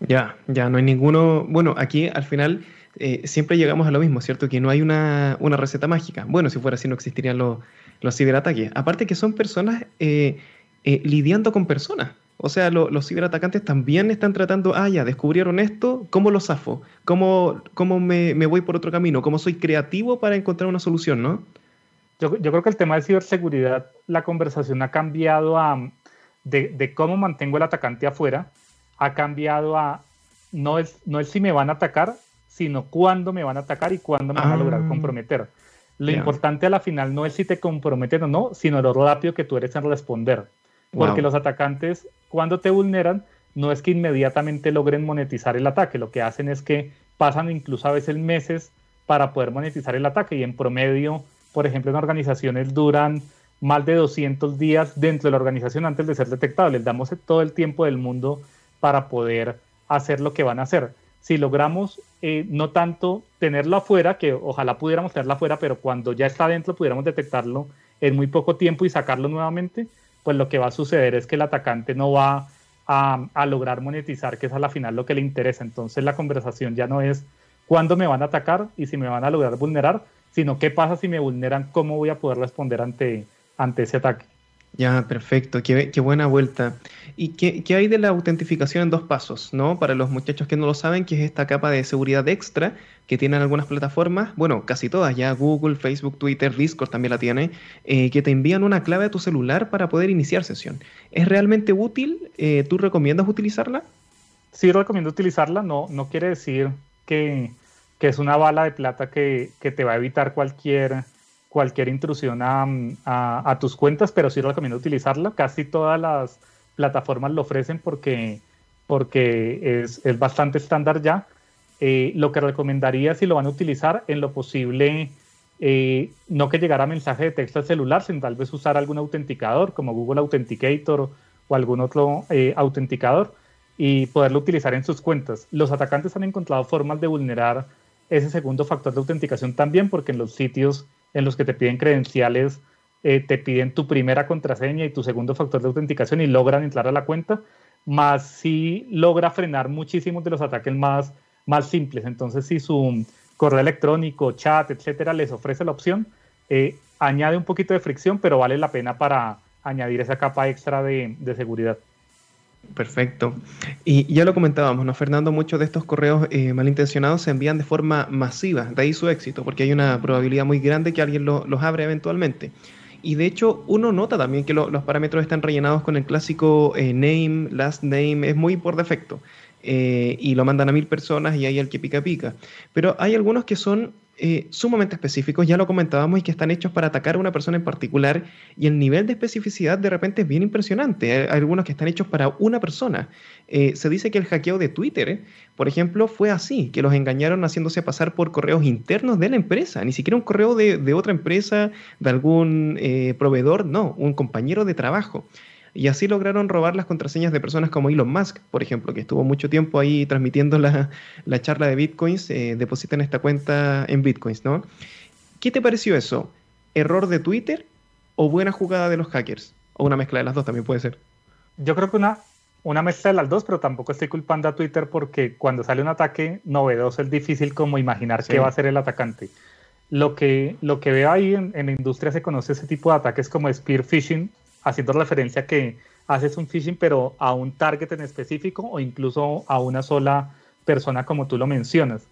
A: Ya, ya no hay ninguno. Bueno, aquí al final eh, siempre llegamos a lo mismo, ¿cierto? Que no hay una, receta mágica. Bueno, si fuera así no existirían los, los ciberataques. Aparte que son personas eh, eh, lidiando con personas. O sea, los ciberatacantes también están tratando, ah, ya, descubrieron esto, ¿cómo lo zafo? ¿Cómo, cómo me, voy por otro camino? ¿Cómo soy creativo para encontrar una solución, no?
B: Yo, yo creo que el tema de ciberseguridad, la conversación ha cambiado a, de, de cómo mantengo el atacante afuera, ha cambiado a no es, no es si me van a atacar, sino cuándo me van a atacar y cuándo me van a lograr ah. comprometer. Lo importante a la final no es si te comprometen o no, sino lo rápido que tú eres en responder. Porque los atacantes, cuando te vulneran, no es que inmediatamente logren monetizar el ataque, lo que hacen es que pasan incluso a veces meses para poder monetizar el ataque y en promedio, por ejemplo, en organizaciones duran más de 200 días dentro de la organización antes de ser detectados. Les damos todo el tiempo del mundo para poder hacer lo que van a hacer. Si logramos eh, no tanto tenerlo afuera, que ojalá pudiéramos tenerlo afuera, pero cuando ya está dentro pudiéramos detectarlo en muy poco tiempo y sacarlo nuevamente, pues lo que va a suceder es que el atacante no va a, lograr monetizar, que es a la final lo que le interesa. Entonces la conversación ya no es cuándo me van a atacar y si me van a lograr vulnerar, sino qué pasa si me vulneran, cómo voy a poder responder ante ese ataque.
A: Ya, perfecto, qué, qué buena vuelta. ¿Y qué, qué, hay de la autentificación en dos pasos? ¿no? Para los muchachos que no lo saben, que es esta capa de seguridad extra que tienen algunas plataformas, bueno, casi todas, ya Google, Facebook, Twitter, Discord también la tiene, eh, que te envían una clave a tu celular para poder iniciar sesión. ¿Es realmente útil? Eh, ¿Tú recomiendas utilizarla?
B: Sí, recomiendo utilizarla. No, no quiere decir que, que es una bala de plata que, que te va a evitar cualquier cualquier intrusión a, tus cuentas, pero sí recomiendo utilizarla. Casi todas las plataformas lo ofrecen porque, porque es, bastante estándar ya. Eh, lo que recomendaría si lo van a utilizar, en lo posible, eh, no que llegara mensaje de texto al celular, sino tal vez usar algún autenticador como Google Authenticator o algún otro eh, autenticador y poderlo utilizar en sus cuentas. Los atacantes han encontrado formas de vulnerar ese segundo factor de autenticación también porque en los sitios en los que te piden credenciales, eh, te piden tu primera contraseña y tu segundo factor de autenticación y logran entrar a la cuenta, más si logra frenar muchísimos de los ataques más, más simples. Entonces, si su correo electrónico, chat, etcétera, les ofrece la opción, eh, añade un poquito de fricción, pero vale la pena para añadir esa capa extra de seguridad.
A: Perfecto. Y ya lo comentábamos, ¿no, Fernando? Muchos de estos correos eh, malintencionados se envían de forma masiva, de ahí su éxito, porque hay una probabilidad muy grande que alguien los abre eventualmente. Y de hecho, uno nota también que los parámetros están rellenados con el clásico eh, name, last name, es muy por defecto. Eh, y lo mandan a mil personas y hay el que pica pica. Pero hay algunos que son eh, sumamente específicos, ya lo comentábamos, y que están hechos para atacar a una persona en particular, y el nivel de especificidad de repente es bien impresionante. Hay algunos que están hechos para una persona. Eh, se dice que el hackeo de Twitter, por ejemplo, fue así, que los engañaron haciéndose pasar por correos internos de la empresa, ni siquiera un correo de, otra empresa, de algún proveedor, no, un compañero de trabajo. Y así lograron robar las contraseñas de personas como Elon Musk, por ejemplo, que estuvo mucho tiempo ahí transmitiendo la, charla de Bitcoins, eh, depositan esta cuenta en Bitcoins, ¿no? ¿Qué te pareció eso? ¿Error de Twitter o buena jugada de los hackers? O una mezcla de las dos también puede ser.
B: Yo creo que una, una mezcla de las dos, pero tampoco estoy culpando a Twitter porque cuando sale un ataque novedoso es difícil como imaginar qué va a hacer el atacante. Lo que, lo que veo ahí en, en, la industria se conoce ese tipo de ataques como spear phishing haciendo referencia a que haces un phishing pero a un target en específico o incluso a una sola persona como tú lo mencionas.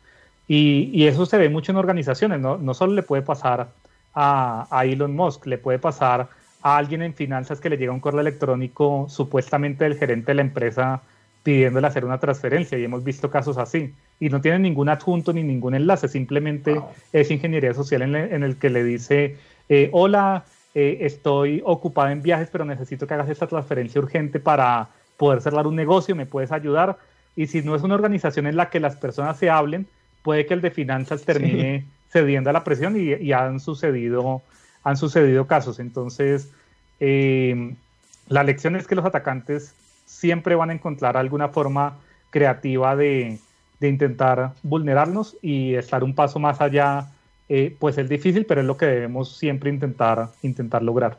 B: Y, eso se ve mucho en organizaciones, ¿no? No solo le puede pasar a, a, Elon Musk, le puede pasar a alguien en finanzas que le llega un correo electrónico supuestamente del gerente de la empresa pidiéndole hacer una transferencia y hemos visto casos así. Y no tiene ningún adjunto ni ningún enlace, simplemente es ingeniería social en, el que le dice, eh, hola, eh, estoy ocupado en viajes, pero necesito que hagas esta transferencia urgente para poder cerrar un negocio, me puedes ayudar. Y si no es una organización en la que las personas se hablen, puede que el de finanzas termine cediendo a la presión y, han, sucedido, han sucedido casos. Entonces, eh, la lección es que los atacantes siempre van a encontrar alguna forma creativa de, intentar vulnerarnos y estar un paso más allá, eh, pues es difícil, pero es lo que debemos siempre intentar, intentar lograr.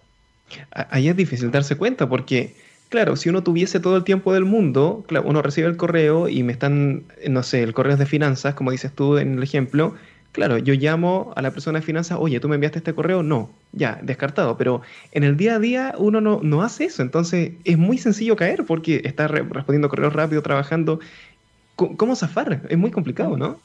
A: Ahí es difícil darse cuenta porque, claro, si uno tuviese todo el tiempo del mundo, claro, uno recibe el correo y me están, no sé, el correo es de finanzas, como dices tú en el ejemplo, Claro, yo llamo a la persona de finanzas, oye, ¿tú me enviaste este correo? No, ya, descartado. Pero en el día a día uno no, no hace eso. Entonces es muy sencillo caer porque está respondiendo correos rápido, trabajando. ¿Cómo zafar? Es muy complicado, ¿no?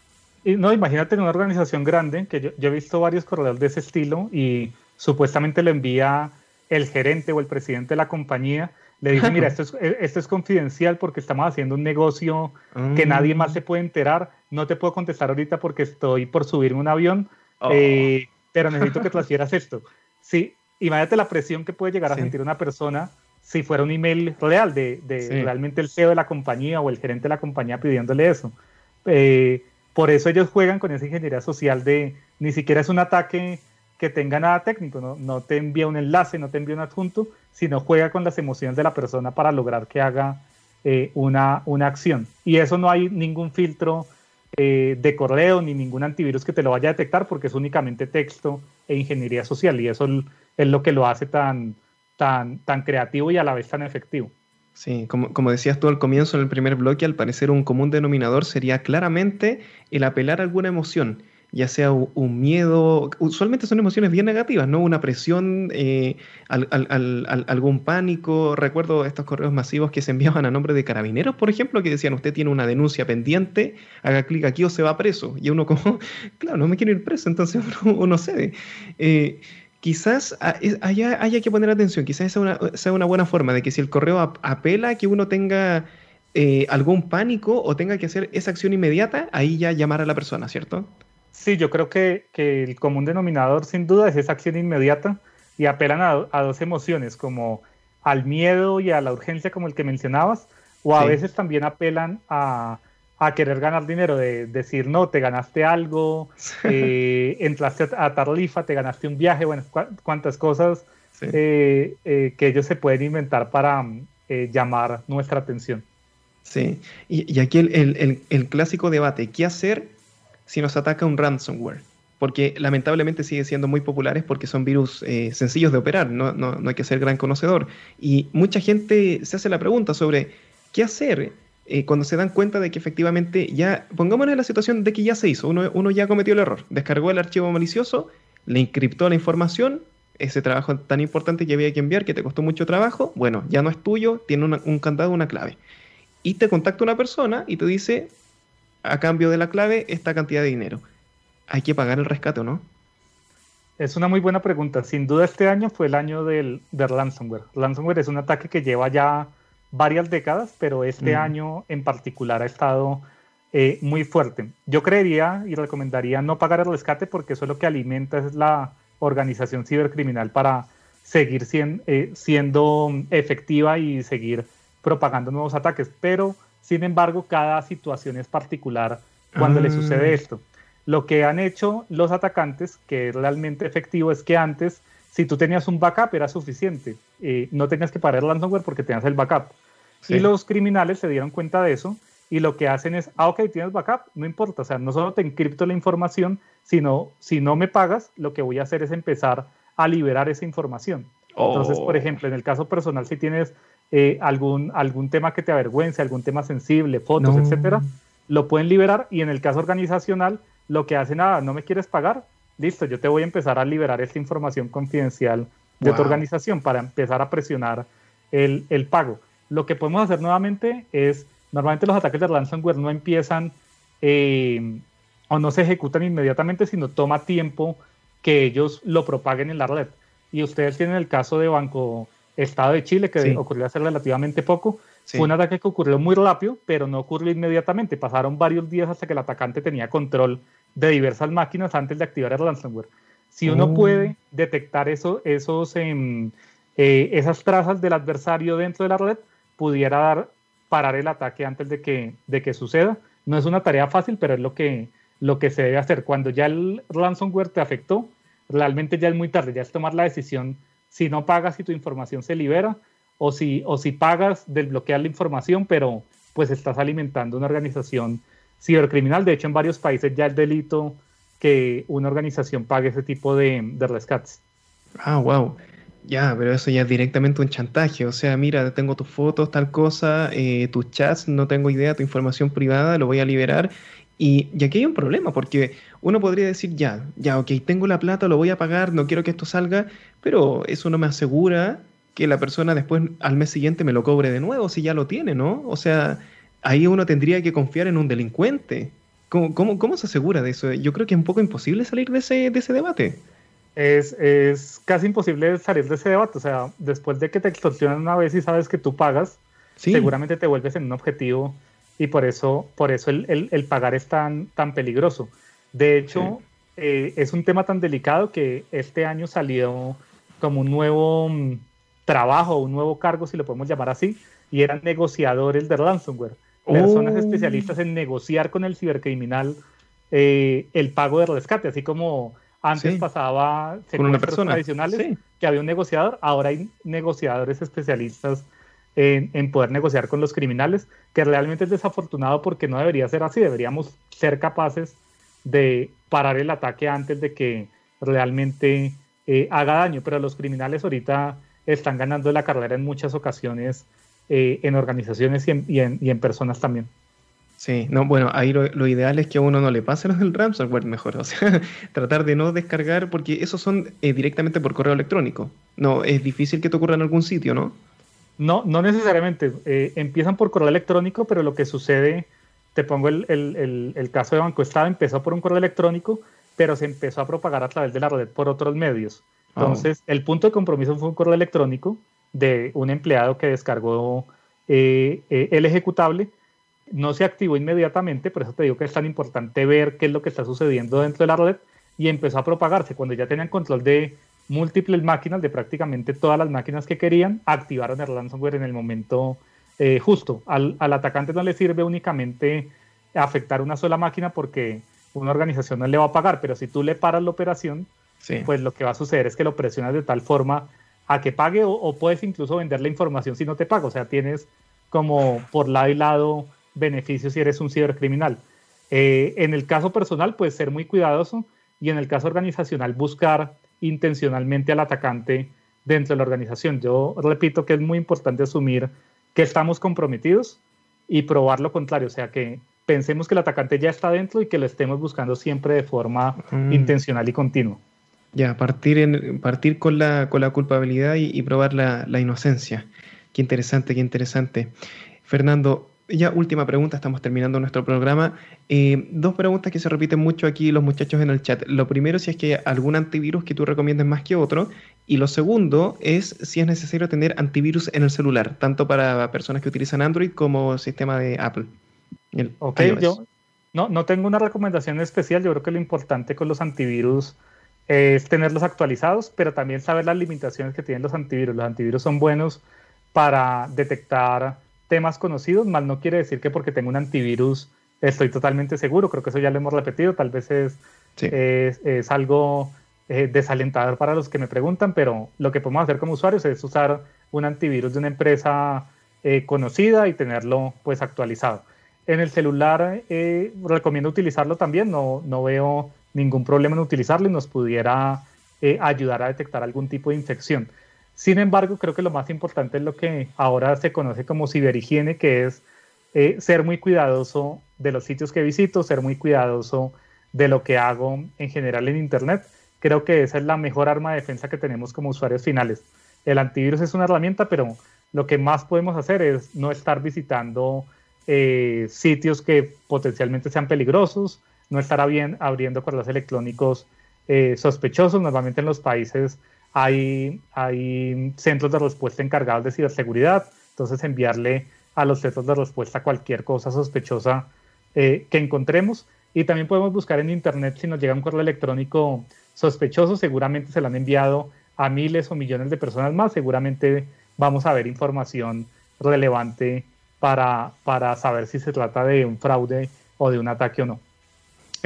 B: No, imagínate en una organización grande, que yo, yo he visto varios correos de ese estilo y supuestamente lo envía el gerente o el presidente de la compañía le dije, mira, esto es, eh, esto es confidencial porque estamos haciendo un negocio que nadie más se puede enterar. No te puedo contestar ahorita porque estoy por subirme un avión, oh. eh, pero necesito que transfieras esto. Sí, imagínate la presión que puede llegar a sentir una persona si fuera un email real de, realmente el CEO de la compañía o el gerente de la compañía pidiéndole eso. Eh, por eso ellos juegan con esa ingeniería social de ni siquiera es un ataque que tenga nada técnico, no, te envía un enlace, no te envía un adjunto, sino juega con las emociones de la persona para lograr que haga eh, una, una acción. Y eso no hay ningún filtro eh, de correo ni ningún antivirus que te lo vaya a detectar porque es únicamente texto e ingeniería social y eso es lo que lo hace tan, tan, tan creativo y a la vez tan efectivo.
A: Sí, como, como, decías tú al comienzo en el primer bloque, al parecer un común denominador sería claramente el apelar a alguna emoción ya sea un miedo, usualmente son emociones bien negativas, ¿no? Una presión, eh, algún pánico. Recuerdo estos correos masivos que se enviaban a nombre de carabineros, por ejemplo, que decían, usted tiene una denuncia pendiente, haga clic aquí o se va preso. Y uno como, claro, no me quiero ir preso, entonces uno, cede. Eh, quizás haya, haya, que poner atención, quizás sea una, sea una buena forma de que si el correo apela a que uno tenga... Eh, algún pánico o tenga que hacer esa acción inmediata, ahí ya llamar a la persona, ¿cierto?
B: Sí, yo creo que, que, el común denominador sin duda es esa acción inmediata y apelan a, a, dos emociones, como al miedo y a la urgencia, como el que mencionabas, o a veces también apelan a, a, querer ganar dinero, de decir, no, te ganaste algo, eh, entraste a Tarlifa, te ganaste un viaje, bueno, cuántas cosas eh, eh, que ellos se pueden inventar para llamar nuestra atención.
A: Sí, y, y aquí el, el, el clásico debate, ¿qué hacer si nos ataca un ransomware. Porque lamentablemente sigue siendo muy populares porque son virus eh, sencillos de operar, no, no, hay que ser gran conocedor. Y mucha gente se hace la pregunta sobre qué hacer eh, cuando se dan cuenta de que efectivamente ya, pongámonos en la situación de que ya se hizo, uno, uno ya cometió el error, descargó el archivo malicioso, le encriptó la información, ese trabajo tan importante que había que enviar, que te costó mucho trabajo, bueno, ya no es tuyo, tiene un candado, una clave. Y te contacta una persona y te dice, a cambio de la clave esta cantidad de dinero. ¿Hay que pagar el rescate o no?
B: Es una muy buena pregunta. Sin duda este año fue el año del, ransomware. Ransomware es un ataque que lleva ya varias décadas, pero este mm. año en particular ha estado eh, muy fuerte. Yo creería y recomendaría no pagar el rescate porque eso es lo que alimenta es la organización cibercriminal para seguir eh, siendo efectiva y seguir propagando nuevos ataques. Pero sin embargo, cada situación es particular cuando le sucede ah. esto. Lo que han hecho los atacantes, que es realmente efectivo, es que antes, si tú tenías un backup, era suficiente. Eh, no tenías que parar el ransomware porque tenías el backup. Y los criminales se dieron cuenta de eso y lo que hacen es, ah, ok, tienes backup, no importa, o sea, no solo te encripto la información, sino si no me pagas, lo que voy a hacer es empezar a liberar esa información. Entonces, por oh. ejemplo, en el caso personal, si tienes eh, algún, algún tema que te avergüence, algún tema sensible, fotos, etcétera, lo pueden liberar y en el caso organizacional, lo que hacen, ah, no me quieres pagar, listo, yo te voy a empezar a liberar esta información confidencial de tu organización para empezar a presionar el, el, pago. Lo que podemos hacer nuevamente es, normalmente los ataques de ransomware no empiezan eh, o no se ejecutan inmediatamente, sino toma tiempo que ellos lo propaguen en la red. Y ustedes tienen el caso de Banco Estado de Chile, que ocurrió hace relativamente poco. Fue un ataque que ocurrió muy rápido, pero no ocurrió inmediatamente. Pasaron varios días hasta que el atacante tenía control de diversas máquinas antes de activar el ransomware. Si uno oh. puede detectar eso, esos, em, eh, esas trazas del adversario dentro de la red, pudiera dar, parar el ataque antes de que, de que suceda. No es una tarea fácil, pero es lo que, lo que se debe hacer. Cuando ya el ransomware te afectó, realmente ya es muy tarde, ya es tomar la decisión si no pagas y tu información se libera o si, o si pagas desbloquear la información, pero pues estás alimentando una organización cibercriminal. De hecho, en varios países ya es delito que una organización pague ese tipo de, de rescates.
A: Ah, wow. Ya, pero eso ya es directamente un chantaje. O sea, mira, tengo tus fotos, tal cosa, eh, tus chats, no tengo idea, tu información privada, lo voy a liberar. Y, y, aquí hay un problema, porque uno podría decir, ya, ya, ok, tengo la plata, lo voy a pagar, no quiero que esto salga, pero eso no me asegura que la persona después al mes siguiente me lo cobre de nuevo si ya lo tiene, ¿no? O sea, ahí uno tendría que confiar en un delincuente. ¿Cómo, cómo, cómo se asegura de eso? Yo creo que es un poco imposible salir de ese, de ese debate
B: es, es, casi imposible salir de ese debate. O sea, después de que te extorsionan una vez y sabes que tú pagas, seguramente te vuelves en un objetivo y por eso, por eso el, el, pagar es tan, tan peligroso. De hecho, eh, es un tema tan delicado que este año salió como un nuevo mm, trabajo, un nuevo cargo, si lo podemos llamar así, y eran negociadores de ransomware. Personas oh. especialistas en negociar con el cibercriminal eh, el pago de rescate, así como antes pasaba
A: con una persona
B: tradicionales que había un negociador, ahora hay negociadores especialistas en, poder negociar con los criminales, que realmente es desafortunado porque no debería ser así, deberíamos ser capaces de parar el ataque antes de que realmente eh, haga daño, pero los criminales ahorita están ganando la carrera en muchas ocasiones eh, en organizaciones y en personas también.
A: Sí, no, bueno, ahí lo, ideal es que a uno no le pase los del ransomware mejor, o sea, tratar de no descargar, porque esos son eh, directamente por correo electrónico. No, es difícil que te ocurra en algún sitio, ¿no?
B: No, no necesariamente. Eh, empiezan por correo electrónico, pero lo que sucede, te pongo el, el, el, caso de Banco Estado, empezó por un correo electrónico, pero se empezó a propagar a través de la red por otros medios. Oh. Entonces, el punto de compromiso fue un correo electrónico de un empleado que descargó eh, el ejecutable no se activó inmediatamente, por eso te digo que es tan importante ver qué es lo que está sucediendo dentro de la red y empezó a propagarse. Cuando ya tenían control de múltiples máquinas, de prácticamente todas las máquinas que querían, activaron el ransomware en el momento eh, justo. Al, atacante no le sirve únicamente afectar una sola máquina porque una organización no le va a pagar, pero si tú le paras la operación, pues lo que va a suceder es que lo presionas de tal forma a que pague o, o puedes incluso vender la información si no te paga. O sea, tienes como por lado y lado beneficios si eres un cibercriminal. Eh, en el caso personal, pues ser muy cuidadoso y en el caso organizacional, buscar intencionalmente al atacante dentro de la organización. Yo repito que es muy importante asumir que estamos comprometidos y probar lo contrario, o sea, que pensemos que el atacante ya está dentro y que lo estemos buscando siempre de forma mm. intencional y continua.
A: Ya, partir, en, partir con, la, con la culpabilidad y, y probar la, la, inocencia. Qué interesante, qué interesante. Fernando, ya última pregunta, estamos terminando nuestro programa. Eh, dos preguntas que se repiten mucho aquí los muchachos en el chat. Lo primero, si es que hay algún antivirus que tú recomiendes más que otro. Y lo segundo es si es necesario tener antivirus en el celular, tanto para personas que utilizan Android como sistema de Apple.
B: ok, yo no, no tengo una recomendación especial. Yo creo que lo importante con los antivirus es tenerlos actualizados, pero también saber las limitaciones que tienen los antivirus. Los antivirus son buenos para detectar temas conocidos, mal no quiere decir que porque tengo un antivirus estoy totalmente seguro, creo que eso ya lo hemos repetido, tal vez es, es, algo eh, desalentador para los que me preguntan, pero lo que podemos hacer como usuarios es usar un antivirus de una empresa eh, conocida y tenerlo pues actualizado. En el celular eh, recomiendo utilizarlo también, no, no veo ningún problema en utilizarlo y nos pudiera ayudar a detectar algún tipo de infección. Sin embargo, creo que lo más importante es lo que ahora se conoce como ciberhigiene, que es eh, ser muy cuidadoso de los sitios que visito, ser muy cuidadoso de lo que hago en general en Internet. Creo que esa es la mejor arma de defensa que tenemos como usuarios finales. El antivirus es una herramienta, pero lo que más podemos hacer es no estar visitando eh, sitios que potencialmente sean peligrosos, no estar abriendo correos electrónicos eh, sospechosos. Normalmente en los países hay, hay centros de respuesta encargados de ciberseguridad, entonces enviarle a los centros de respuesta cualquier cosa sospechosa eh, que encontremos Y también podemos buscar en internet si nos llega un correo electrónico sospechoso, seguramente se lo han enviado a miles o millones de personas más, seguramente vamos a ver información relevante para, para saber si se trata de un fraude o de un ataque o no.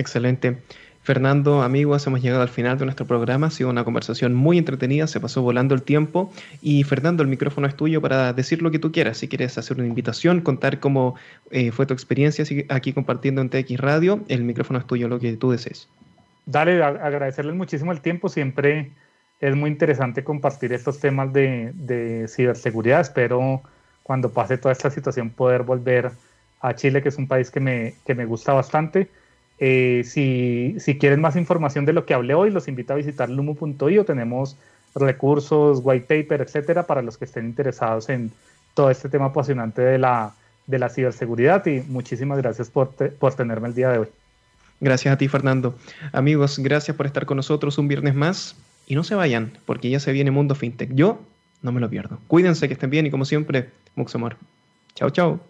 A: Excelente. Fernando, amigos, hemos llegado al final de nuestro programa. Ha sido una conversación muy entretenida, se pasó volando el tiempo. Y Fernando, el micrófono es tuyo para decir lo que tú quieras. Si quieres hacer una invitación, contar cómo eh, fue tu experiencia aquí compartiendo en TX Radio, el micrófono es tuyo, lo que tú desees.
B: Dale, agradecerles muchísimo el tiempo. Siempre es muy interesante compartir estos temas de, de ciberseguridad. Espero cuando pase toda esta situación poder volver a Chile, que es un país que me, que me gusta bastante. Eh, si, quieren más información de lo que hablé hoy, los invito a visitar lumo.io. Tenemos recursos, white paper, etcétera, para los que estén interesados en todo este tema apasionante de la, de la ciberseguridad. Y muchísimas gracias por, por tenerme el día de hoy.
A: Gracias a ti, Fernando. Amigos, gracias por estar con nosotros un viernes más. Y no se vayan, porque ya se viene Mundo FinTech. Yo no me lo pierdo. Cuídense, que estén bien y como siempre, mucho amor. Chao, chao.